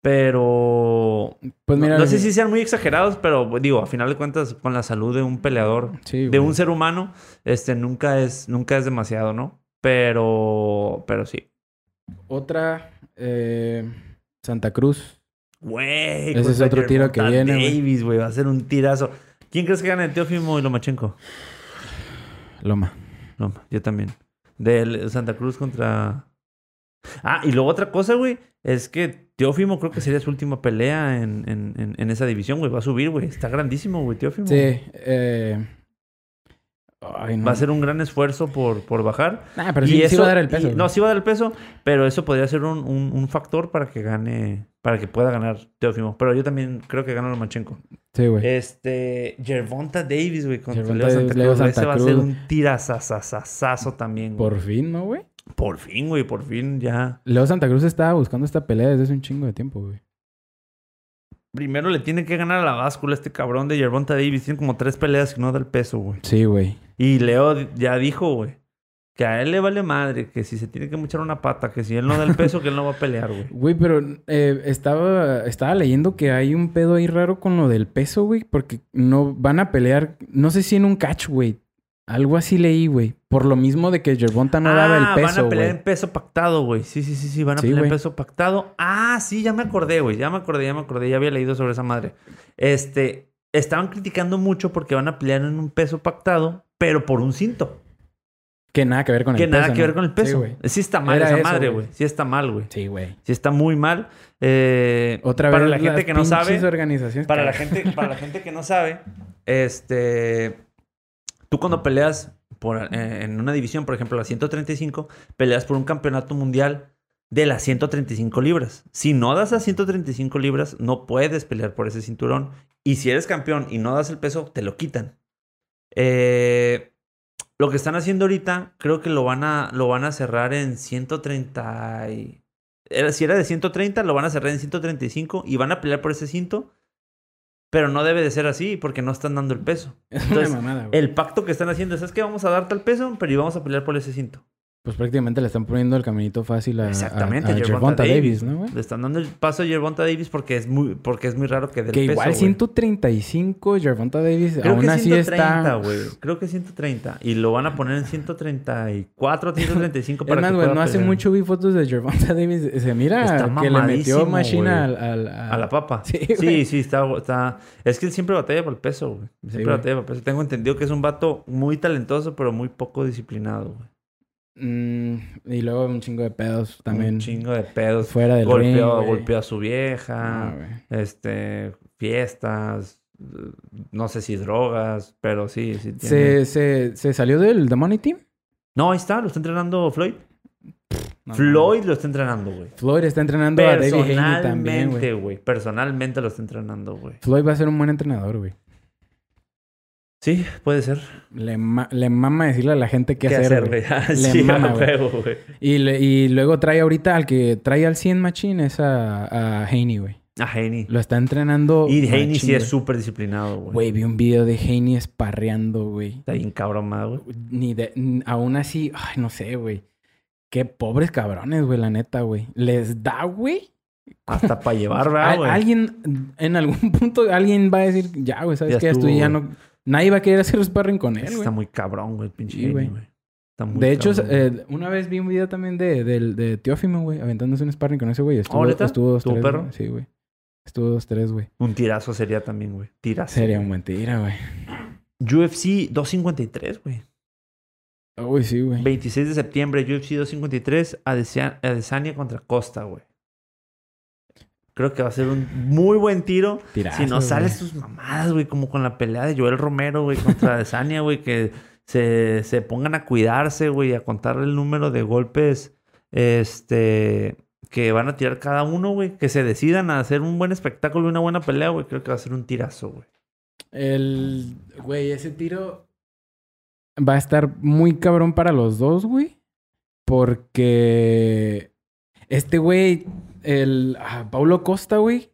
Pero... Pues no- mira... no, sé si sean muy exagerados, pero digo, a final de cuentas, con la salud de un peleador, Sí, de un ser humano, este, nunca es, nunca es demasiado, ¿no? Pero, pero sí. Otra... eh, Santa Cruz. Güey. Ese es otro tiro que viene. Davis, güey. Va a ser un tirazo. ¿Quién crees que gane el Teófimo y Lomachenko? Loma. No, yo también. Del Santa Cruz contra... Ah, y luego otra cosa, güey, es que Teófimo creo que sería su última pelea en, en, en, en esa división, güey. Va a subir, güey. Está grandísimo, güey, Teófimo. Sí. Eh... Ay, no. Va a ser un gran esfuerzo por, por bajar. Pero Y sí, sí eso- va a dar el peso. y- no, sí va a dar el peso, pero eso podría ser un, un, un factor para que gane, para que pueda ganar Teófimo. Pero yo también creo que gana Lomachenko. Sí, güey. Este, Gervonta Davis, güey, contra Leo Santa Cruz. Ese va a ser un tirazazazazazo también, güey. Por fin, ¿no, güey? Por fin, güey, por fin ya. Leo Santa Cruz estaba buscando esta pelea desde hace un chingo de tiempo, güey. Primero le tiene que ganar a la báscula este cabrón de Gervonta Davis. Tiene como tres peleas que no da el peso, güey. Sí, güey. Y Leo ya dijo, güey, que a él le vale madre, que si se tiene que mochar una pata, que si él no da el peso, que él no va a pelear, güey. Güey, pero eh, estaba, estaba leyendo que hay un pedo ahí raro con lo del peso, güey. Porque no van a pelear, no sé si en un catch, güey. Algo así leí, güey. Por lo mismo de que Gervonta no daba Ah, el peso, van a pelear en peso pactado, güey. Sí, sí, sí, sí, van a Sí, pelear en peso pactado. Ah, sí, ya me acordé, güey. Ya me acordé, ya me acordé. Ya había leído sobre esa madre. Este, estaban criticando mucho porque van a pelear en un peso pactado, pero por un cinto. Que nada que ver con Que el nada peso, que ¿no? ver con el peso. Sí. Sí, está mal Era esa eso, madre, güey. Sí está mal, güey. Sí, güey. Sí está muy mal. Eh, Otra para vez la gente que no sabe, organizaciones para la gente, para la gente que no sabe, este, tú cuando peleas por, eh, en una división, por ejemplo, la 135, peleas por un campeonato mundial de las 135 libras. Si no das a 135 libras, no puedes pelear por ese cinturón. Y si eres campeón y no das el peso, te lo quitan. Eh, lo que están haciendo ahorita, creo que lo van a, lo van a cerrar en 130. y- era- si era de 130, lo van a cerrar en 135 y van a pelear por ese cinto. Pero no debe de ser así porque no están dando el peso. Es Entonces, una mamada, güey. El pacto que están haciendo es que vamos a darte el peso, pero y vamos a pelear por ese cinto. Pues prácticamente le están poniendo el caminito fácil a, Exactamente, a, a Gervonta Davis. Davis, ¿no, güey? Le están dando el paso a Gervonta Davis porque es muy, porque es muy raro que dé el Que peso, igual güey. 135, Gervonta Davis, Creo aún que así 130, está... güey. Creo que 130. Y lo van a poner en 134, 135 para Es más, que güey, no hace mucho vi fotos de Gervonta Davis. Se mira que le metió machina al, al- a- la papa. Sí, Sí, sí, está, está... Es que él siempre batalla por el peso, güey. Siempre güey. batalla por el peso. Tengo entendido que es un vato muy talentoso, pero muy poco disciplinado, güey. Mm, y luego un chingo de pedos también. Un chingo de pedos. Fuera del Golpeó, ring, golpeó a su vieja. este... Fiestas. No sé si drogas, pero sí, sí tiene... ¿Se, se, ¿Se salió del The Money Team? No, ahí está. Lo está entrenando Floyd. No, Floyd lo está entrenando, güey. Floyd está entrenando a David Haney también, güey. Personalmente lo está entrenando, güey. Floyd va a ser un buen entrenador, güey. Sí, puede ser. Le, ma- le mama decirle a la gente qué, ¿Qué, hacer, güey. Ah, sí, mama, güey. Y, le- y luego trae ahorita al que trae al 100 Machine es a, a Haney, güey. A Haney. Lo está entrenando. Y Haney machín, sí es súper disciplinado, güey. Güey, vi un video de Haney esparreando, güey. Está bien cabrón, güey. Ni de... Aún así, ay, no sé, güey. Qué pobres cabrones, güey, la neta, güey. Les da, güey. Hasta para llevar, ¿verdad, Al- güey? alguien, en algún punto, alguien va a decir, ya, güey, ¿sabes Ya qué? Ya estuvo, estoy, ya no... Nadie va a querer hacer sparring con él, Está güey. muy cabrón, güey, pinche Sí, güey. Está muy De hecho, cabrón. eh, una vez vi un video también de, del- de Teófimo, güey, aventándose un sparring con ese güey. Estuvo, ¿Oh, estuvo dos, ¿Estuvo tres, perro? güey. Sí, güey. Estuvo dos, tres, güey. Un tirazo sería también, güey. Tirazo. Sería un buen tira, güey. UFC 253, güey. Uy, sí, güey. 26 de septiembre, UFC 253, Adesanya Adesanya contra Costa, güey. Creo que va a ser un muy buen tiro. Tirazo, si no sales tus mamadas, güey, como con la pelea de Joel Romero, güey, contra Adesanya, güey, que se, se pongan a cuidarse, güey, a contar el número de golpes, este, que van a tirar cada uno, güey, que se decidan a hacer un buen espectáculo y una buena pelea, güey, creo que va a ser un tirazo, güey. El, güey, ese tiro va a estar muy cabrón para los dos, güey. Porque este güey, el ah, Paulo Costa, güey,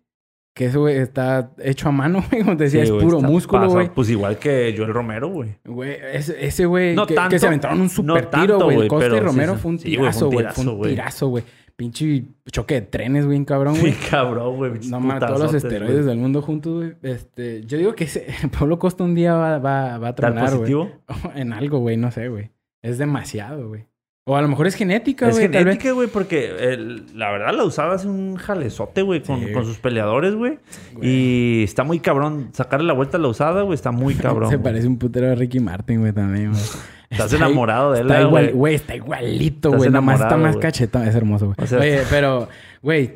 que ese güey está hecho a mano, güey, como te decía, Sí, es güey, puro músculo, güey. Pues igual que Joel Romero, güey. Güey, ese, ese güey No que, tanto, que se aventaron un super no tiro, tanto, güey. güey, Costa y Romero sí. fue un tirazo, güey. Fue un tirazo, güey. Pinche choque de trenes, güey, cabrón, güey. Sí, cabrón, güey. No mames, todos los esteroides güey. del mundo juntos, güey. Este, yo digo que ese Pablo Costa un día va, va, va a ¿Está tronar, güey. positivo? En algo, güey, no sé, güey. Es demasiado, güey. O a lo mejor es genética, güey. genética, güey, porque el- la verdad la usaba hace un jalezote, güey, con, Sí. con sus peleadores, güey. Y está muy cabrón. Sacarle la vuelta a la usada, güey, está muy cabrón. Se parece un putero a Ricky Martin, güey, también, güey. Estás Está enamorado de él, Está igual, güey. está igualito, güey. Nomás está enamorado, más cachetón. Es hermoso, güey. O sea- Oye, pero, güey,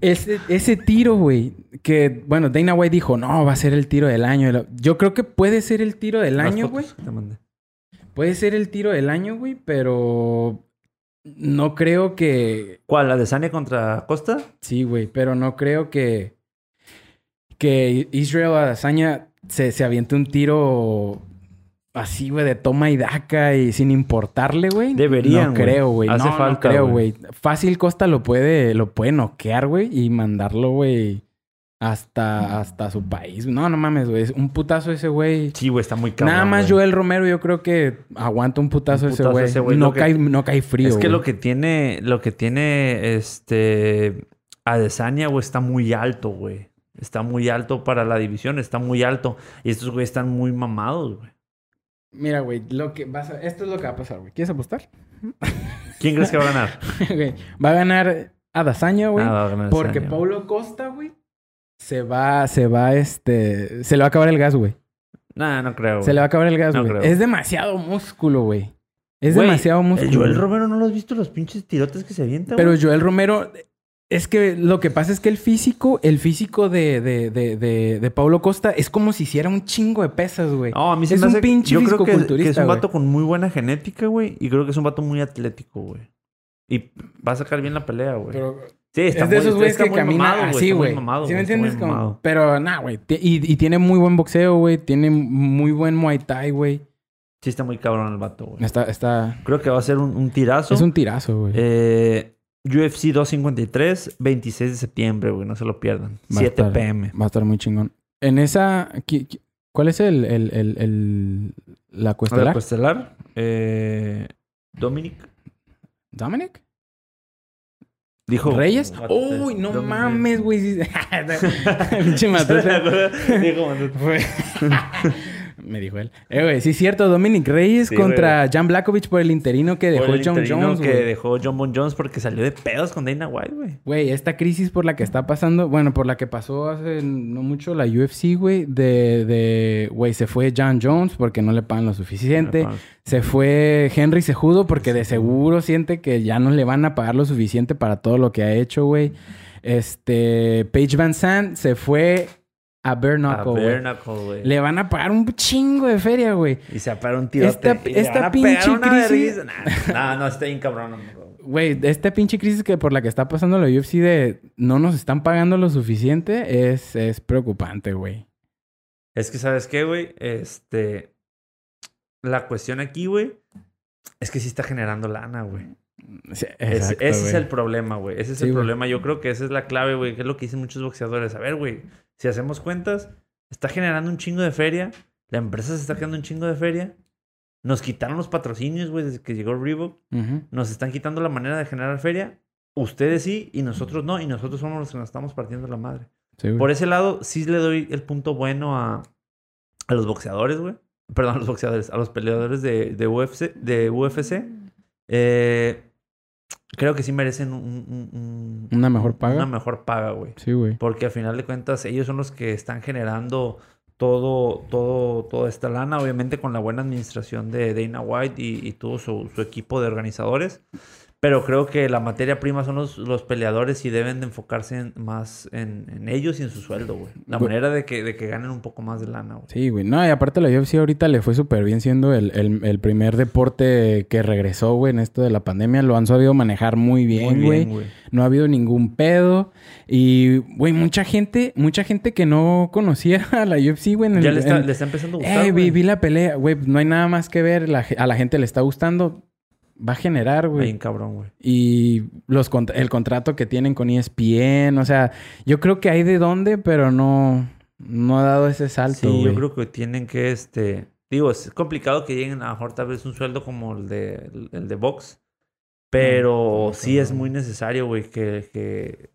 ese, ese tiro, güey, que, bueno, Dana White dijo, no, va a ser el tiro del año. Yo creo que puede ser el tiro del Las año, güey. Puede ser el tiro del año, güey, pero no creo que... ¿Cuál? ¿La de Sania contra Costa? Sí, güey, pero no creo que... Que Israel Adesanya se, se aviente un tiro así, güey, de toma y daca y sin importarle, güey. Deberían, No güey. creo, güey. Hace No, no falta, creo, güey. Fácil Costa lo puede, lo puede noquear, güey, y mandarlo, güey, hasta, hasta su país. No, no mames, güey. Es un putazo ese güey. Sí, güey, está muy cabrón. Nada más güey. Joel Romero, yo creo que aguanta un putazo, Un ese putazo güey. ese güey. No, que- cae, no cae frío. Es que güey. lo que tiene, lo que tiene, este, Adesanya, güey, está muy alto, güey. Está muy alto para la división, está muy alto. Y estos güeyes están muy mamados, güey. Mira, güey, lo que vas a- esto es lo que va a pasar, güey. ¿Quieres apostar? ¿Quién crees que va a ganar? Güey, va a ganar Adesanya, güey. Ah, porque. Paulo Costa, güey, se va, se va, este, se le va a acabar el gas, güey. Nah, no creo. Se güey. le va a acabar el gas, No güey. creo. es demasiado músculo, güey. Es Güey, demasiado músculo. El Joel. Romero, ¿no lo has visto los pinches tirotes que se avienta, Pero? Joel Romero, es que lo que pasa es que el físico, el físico de, de, de, de, de Paulo Costa es como si hiciera un chingo de pesas, güey. No, a mí se es me un hace... pinche Yo creo que, que es fisicoculturista, un güey. vato con muy buena genética, güey. Y creo que es un vato muy atlético, güey. Y va a sacar bien la pelea, güey. Pero Sí, está es de muy- esos güeyes que muy caminan así, güey. ¿Sí me entiendes? Como-. Pero, nah, güey. Y, y tiene muy buen boxeo, güey. Tiene muy buen Muay Thai, güey. Sí, está muy cabrón el vato, güey. Está, está... Creo que va a ser un, un tirazo. Es un tirazo, güey. Eh, UFC 253, 26 de septiembre, güey. No se lo pierdan. Va a 7 estar- pm. Va a estar muy chingón. En esa... ¿Cuál es el, el, el, el- la cuestelar? ver, Costelar. Eh, Dominic. ¿Dominic? Dijo. ¿Reyes? Uy, no Dominic. mames, güey. Pinche. Dijo Me dijo él. Eh, güey, sí es cierto. Dominic Reyes Sí, contra Jan Blackovich por el interino que dejó Por el John interino Jones, que güey. dejó John Bon Jones porque salió de pedos con Dana White, güey. Güey, esta crisis por la que está pasando, bueno, por la que pasó hace no mucho la UFC, güey, de, de, güey, se fue John Jones porque no le pagan lo suficiente. Se fue Henry Sejudo porque de seguro siente que ya no le van a pagar lo suficiente para todo lo que ha hecho, güey. Este, Paige Van Sant se fue a Knuckle, güey. Güey. Le van a pagar un chingo de feria, güey. Y se apara un tirote. Esta- y le esta a pinche pegar una crisis- vergüenza. Nah, No, no, está bien cabrón. Güey, esta pinche crisis que por la que está pasando la UFC de no nos están pagando lo suficiente es, es preocupante, güey. Es que, ¿sabes qué, güey? Este. La cuestión aquí, güey, es que sí está generando lana, güey. Sí, Es- ese es el problema, güey. Ese es Sí, el güey. problema. Yo creo que esa es la clave, güey. Que es lo que dicen muchos boxeadores. A ver, güey. Si hacemos cuentas, está generando un chingo de feria. La empresa se está quedando un chingo de feria. Nos quitaron los patrocinios, güey, desde que llegó Reebok. Nos están quitando la manera de generar feria. Ustedes sí y nosotros no. Y nosotros somos los que nos estamos partiendo la madre. Sí, güey. Por ese lado, sí le doy el punto bueno a, a los boxeadores, güey. Perdón, a los boxeadores, a los peleadores de, de UFC. De UFC. Eh, creo que sí merecen un, un- un- Una mejor paga. Una mejor paga, güey. Sí, güey. Porque al final de cuentas, ellos son los que están generando todo, todo, toda esta lana, obviamente con la buena administración de Dana White y, y todo su, su equipo de organizadores. Pero creo que la materia prima son los, los peleadores y deben de enfocarse en- más en, en ellos y en su sueldo, güey. La Güey. manera de que, de que ganen un poco más de lana, güey. Sí, güey. No, y aparte la UFC ahorita le fue súper bien siendo el, el- el primer deporte que regresó, güey, en esto de la pandemia. Lo han sabido manejar muy bien, Muy güey. bien, güey. No ha habido ningún pedo. Y, güey, mucha gente, mucha gente que no conocía a la UFC, güey. en el- Ya le está, en- le está empezando a gustar, Eh, vi, güey. vi la pelea, güey. No hay nada más que ver. La a la gente le está gustando. Va a generar, güey. Bien cabrón, güey. Y los el contrato que tienen con ESPN. O sea, yo creo que hay de dónde, pero no, no ha dado ese salto, Sí, güey. yo creo que tienen que, este... Digo, es complicado que lleguen a lo mejor tal vez un sueldo como el de, el de box. Pero No, sí es muy necesario, güey, que, que...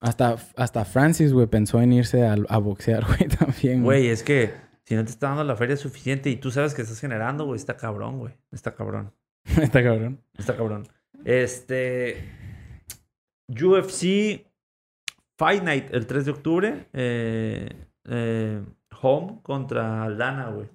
Hasta, hasta Francis, güey, pensó en irse a, a boxear, güey, también. Güey, es que si no te está dando la feria suficiente y tú sabes que estás generando, güey, está cabrón, güey. Está cabrón. Está cabrón. Está cabrón. Este... UFC Fight Night el 3 de octubre. Eh, eh, home contra Aldana, güey.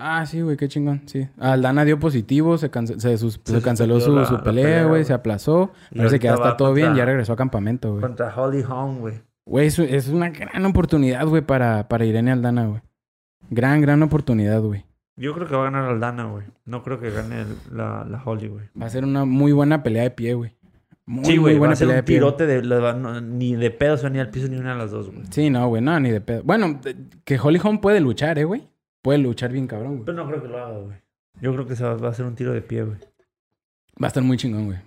Ah, sí, güey, qué chingón, sí. Aldana dio positivo, se, cance- se, sus- Se se canceló su, la- pelea, güey, se aplazó. Parece que ya está todo bien, contra- ya regresó a campamento, güey. Contra Holly Holm, güey. Güey, es, es una gran oportunidad, güey, para, para Irene Aldana, güey. Gran, gran oportunidad, güey. Yo creo que va a ganar Aldana, güey. No creo que gane el- la, la Holly, güey. Va a ser una muy buena pelea de pie, güey. Muy, Sí, muy güey. Va buena a ser pelea un de pie. tirote de... la- no, ni de pedo se va ni al piso ni una de las dos, güey. Sí, no, güey, no, ni de pedo. Bueno, de- que Holly Holm puede luchar, eh, güey. Puede luchar bien cabrón, güey. Pero no creo que lo haga, güey. Yo creo que se va, va a ser un tiro de pie, güey. Va a estar muy chingón, güey.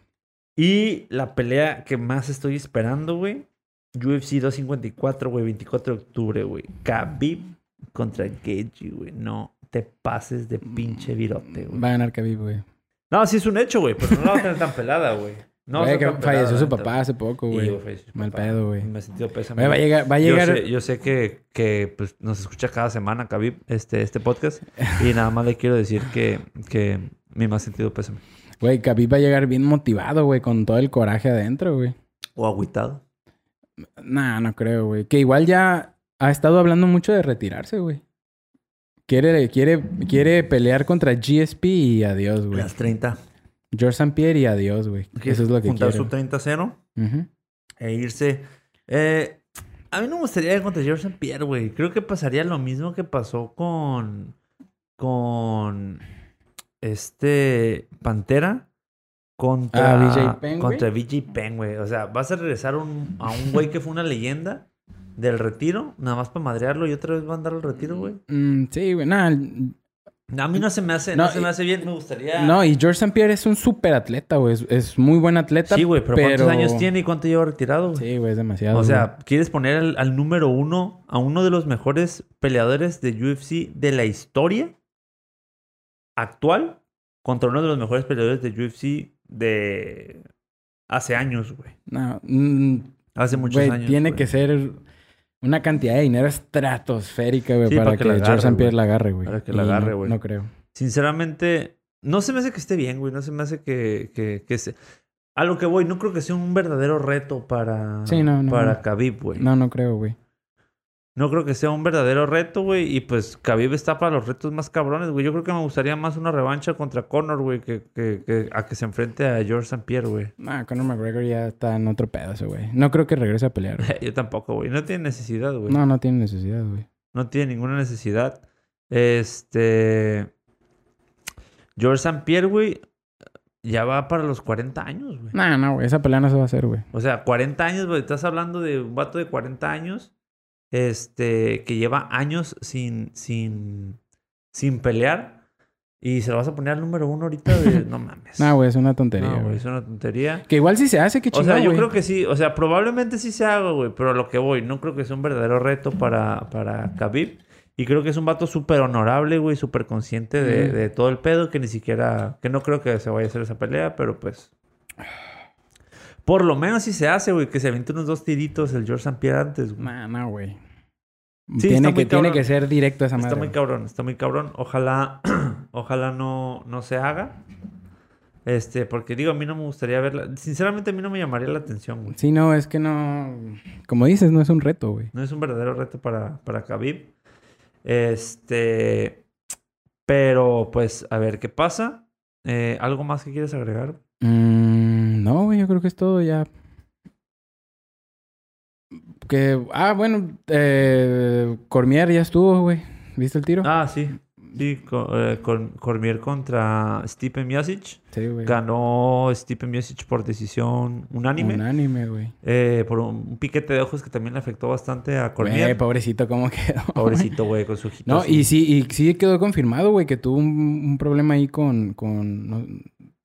Y la pelea que más estoy esperando, güey. UFC 254, güey. 24 de octubre, güey. Khabib contra Gaethje, güey. No te pases de pinche virote, güey. Va a ganar Khabib, güey. No, sí es un hecho, güey. Pero no la va a tener tan pelada, güey. No que falleció su papá hace poco, güey. Mal pedo, güey. Me he sentido pésame. Va a llegar, va a llegar. Yo sé, yo sé que, que pues, nos escucha cada semana, Khabib, este, este podcast. y nada más le quiero decir que, que mi más sentido pésame. Güey, Khabib va a llegar bien motivado, güey, con todo el coraje adentro, güey. O agüitado. Nah, no creo, güey. Que igual ya ha estado hablando mucho de retirarse, güey. Quiere, quiere, quiere pelear contra GSP y adiós, güey. Las 30. George St. Pierre y adiós, güey. Eso es lo que Juntar quiere. su 30-0 Ujú. e irse. Eh, a mí no me gustaría ir contra George St. Pierre, güey. Creo que pasaría lo mismo que pasó con. Con. Este. Pantera. Contra. Ah, BJ Penn. Contra BJ Penn, güey. O sea, vas a regresar un- a un güey que fue una leyenda del retiro, nada más para madrearlo y otra vez va a andar al retiro, güey. Mm, sí, güey. A mí no se me hace, no, No, se me hace bien, me gustaría. No, y George St. Pierre es un súper atleta, güey. Es, es muy buen atleta. sí, güey, pero, ¿cuántos años tiene y cuánto lleva retirado, güey? Sí, güey, es demasiado. O sea, ¿quieres poner al, al número uno a uno de los mejores peleadores de UFC de la historia actual contra uno de los mejores peleadores de UFC de hace años, güey? No, mm, Hace muchos güey, años. tiene que ser una cantidad de dinero estratosférica, güey, Sí, para, para que, que agarre, St. Pierre la agarre, güey. Para que la agarre, güey. No, creo. Sinceramente, no se me hace que esté bien, güey. No se me hace que, que, que se... A lo que voy, no creo que sea un verdadero reto para, Sí, no, no, para. Khabib, güey. No, no creo, güey. No creo que sea un verdadero reto, güey. Y pues Khabib está para los retos más cabrones, güey. Yo creo que me gustaría más una revancha contra Conor, güey, que, que, que a que se enfrente a George St. Pierre, güey. Nah, Conor McGregor ya está en otro pedazo, güey. No creo que regrese a pelear. Yo tampoco, güey. No tiene necesidad, güey. No, no tiene necesidad, güey. No tiene ninguna necesidad. Este. George St. Pierre, güey, ya va para los 40 años, güey. No, no, güey. Esa pelea no se va a hacer, güey. O sea, 40 años, güey. Estás hablando de un vato de 40 años. Este, que lleva años sin, sin, sin pelear. Y se lo vas a poner al número uno ahorita de. No mames. No, güey, es una tontería, No, güey, es una tontería. Que igual si se hace, qué O chingado, sea, yo creo que sí. O sea, probablemente sí se haga, güey. Pero a lo que voy, no creo que sea un verdadero reto para, para Khabib. Y creo que es un vato súper honorable, güey. Súper consciente de, Mm. de todo el pedo. Que ni siquiera... Que no creo que se vaya a hacer esa pelea. Pero pues... Por lo menos si se hace, güey. Que se aviente unos dos tiritos el George St. Pierre antes, güey. No, no, güey. Sí, tiene, que, tiene que ser directo esa madre. Está muy güey. cabrón, está muy cabrón. Ojalá, ojalá no, no se haga. Este, porque digo, a mí no me gustaría verla. Sinceramente, a mí no me llamaría la atención, güey. Sí, no, es que no... Como dices, no es un reto, güey. No es un verdadero reto para, para Khabib. Este, pero pues, a ver qué pasa. Eh, ¿Algo más que quieres agregar? Mm, yo creo que es todo ya. Que, ah, bueno, eh, Cormier ya estuvo, güey. ¿Viste el tiro? Ah, sí. Sí, eh, Cormier contra Stipe Miocic. sí, güey. Ganó Stipe Miocic por decisión unánime. Unánime, güey. Eh, por un, piquete de ojos que también le afectó bastante a Güey, Cormier. pobrecito, ¿cómo quedó? güey? Pobrecito, güey, con su ojito No, así. y sí, y sí quedó confirmado, güey, que tuvo un, un problema ahí con...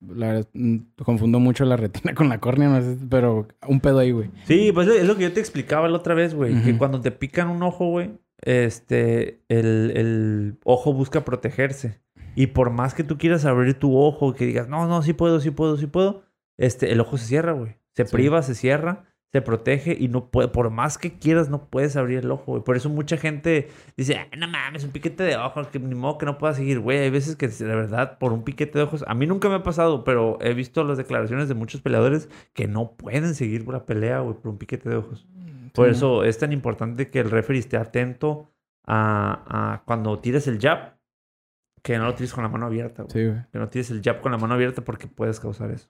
la, mm, confundo mucho la retina con la córnea, no sé, pero un pedo ahí, güey. Sí, pues es lo que yo te explicaba la otra vez, güey. Que cuando te pican un ojo, güey, este, el, el ojo busca protegerse. Y por más que tú quieras abrir tu ojo, que digas, no, no, sí puedo, sí puedo, sí puedo, este, el ojo se cierra, güey. Se Sí. priva, se cierra, se protege y no puede, por más que quieras, no puedes abrir el ojo, güey. Por eso mucha gente dice, "Ah, no mames, un piquete de ojos, que ni modo que no pueda seguir, güey. Hay veces que, de verdad, por un piquete de ojos, a mí nunca me ha pasado, pero he visto las declaraciones de muchos peleadores que no pueden seguir la pelea, güey, por un piquete de ojos. Por Sí, eso es tan importante que el referee esté atento a, a cuando tires el jab, que no lo tires con la mano abierta, güey. Sí, güey. Que no tires el jab con la mano abierta porque puedes causar eso.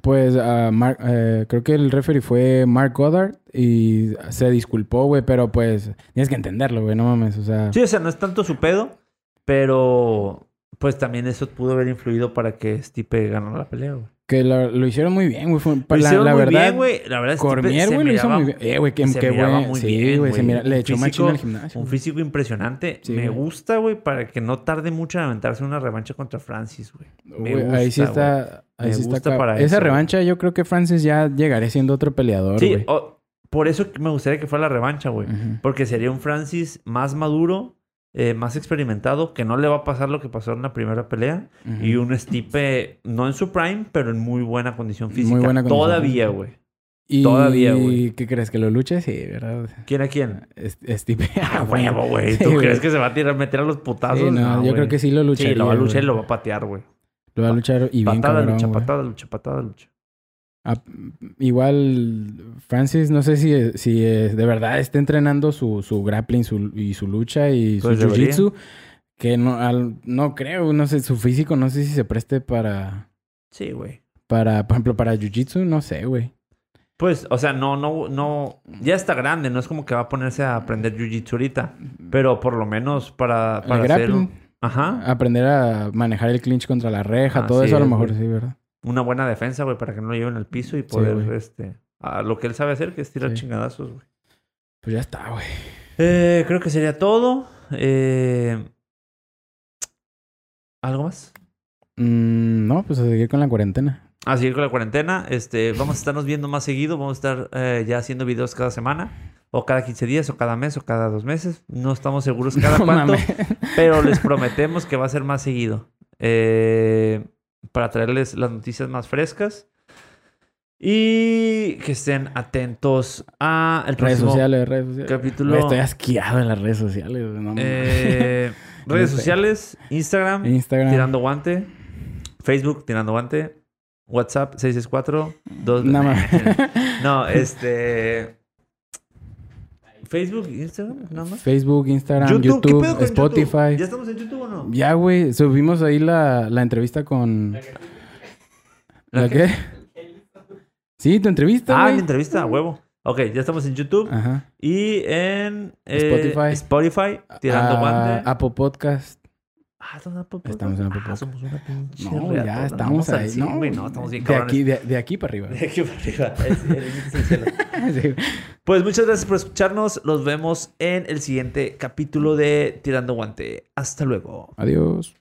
Pues ah, Mark- eh, creo que el referee fue Mark Goddard y se disculpó, güey, pero pues tienes que entenderlo, güey, no mames, o sea... Sí, o sea, no es tanto su pedo, pero pues también eso pudo haber influido para que Stipe ganara la pelea, güey. Que lo, lo hicieron muy bien, güey. Lo la, hicieron la muy verdad, bien, güey. La verdad, Stipe Cormier, se güey, lo hizo muy bien. Eh, güey, qué, se miraba muy Sí, bien, güey, se güey. mira- le echó machín al gimnasio. Un güey. físico impresionante. Sí, me güey. gusta, güey, para que no tarde mucho en aventarse una revancha contra Francis, güey. Me ahí sí está... Ahí Me sí está gusta cab- para Esa eso, revancha yo creo que Francis ya llegaré siendo otro peleador, Sí, por eso me gustaría que fuera la revancha, güey. Porque sería un Francis más maduro, eh, más experimentado, que no le va a pasar lo que pasó en la primera pelea. Y un Stipe, no en su prime, pero en muy buena condición Muy física. buena condición Todavía, güey. Y... todavía, güey. ¿Qué crees? ¿Que lo luche? Sí, ¿verdad? ¿Quién a quién? Es- Steve. A huevo, güey. ¿Tú crees que se va a tirar, meter a los putazos? Sí, no, yo creo que sí lo lucharía. Sí, lo va a luchar y lo va a patear, güey. Lo va a luchar y bien Patada, cabrón, lucha, güey. patada, lucha, patada, lucha. A- igual Francis, no sé si, si eh, de verdad está entrenando su, su grappling su- y su lucha y Pues su jiu-jitsu. Que no, al- no creo, no sé, su físico no sé si se preste para, Sí, güey. para por ejemplo, para jiu-jitsu, no sé, güey. Pues, o sea, no, no, no. Ya está grande, no es como que va a ponerse a aprender jiu-jitsu ahorita. Pero por lo menos para, El para hacer grappling, ajá, aprender a manejar el clinch contra la reja, todo Así eso a lo es, mejor güey. sí, ¿verdad? Una buena defensa, güey, para que no lo lleven al piso y poder, este, a lo que él sabe hacer, que es tirar Sí. chingadazos, güey. Pues ya está, güey. Eh, creo que sería todo. Eh, ¿Algo más? Mm, no, pues a seguir con la cuarentena. A seguir con la cuarentena. Este, vamos a estarnos viendo más seguido. Vamos a estar eh, ya haciendo videos cada semana. O cada 15 días, o cada mes, o cada dos meses. No estamos seguros cada No cuánto. pero les prometemos que va a ser más seguido. Eh, para traerles las noticias más frescas. Y que estén atentos a el Redes próximo sociales, redes sociales. capítulo. Estoy asqueado en las redes sociales, no. Eh, redes sé. sociales, Instagram, Instagram. Tirando Guante, Facebook, Tirando Guante, WhatsApp, 664 2 No. No, este... Facebook, Instagram, nada más. Facebook, Instagram, YouTube, YouTube, ¿qué pedo con Spotify. YouTube? ¿Ya estamos en YouTube o no? Ya, güey, subimos ahí la, la entrevista con... ¿La ¿La qué? qué? Sí, tu entrevista, Ah, la entrevista, a huevo. Ok, ya estamos en YouTube Ajá. y en eh, Spotify. Spotify, Tirando Ah, Guante. Apple Podcast. Ah, ¿estamos en Apple Podcast? Estamos en Apple Ah, Podcast. somos una pinche No, ya estamos ahí. cien, No, güey, no, estamos bien de cabrones. aquí, de, de aquí para arriba. De aquí para arriba. Es- es cielo. Sí. Pues muchas gracias por escucharnos. Los vemos en el siguiente capítulo de Tirando Guante. Hasta luego. Adiós.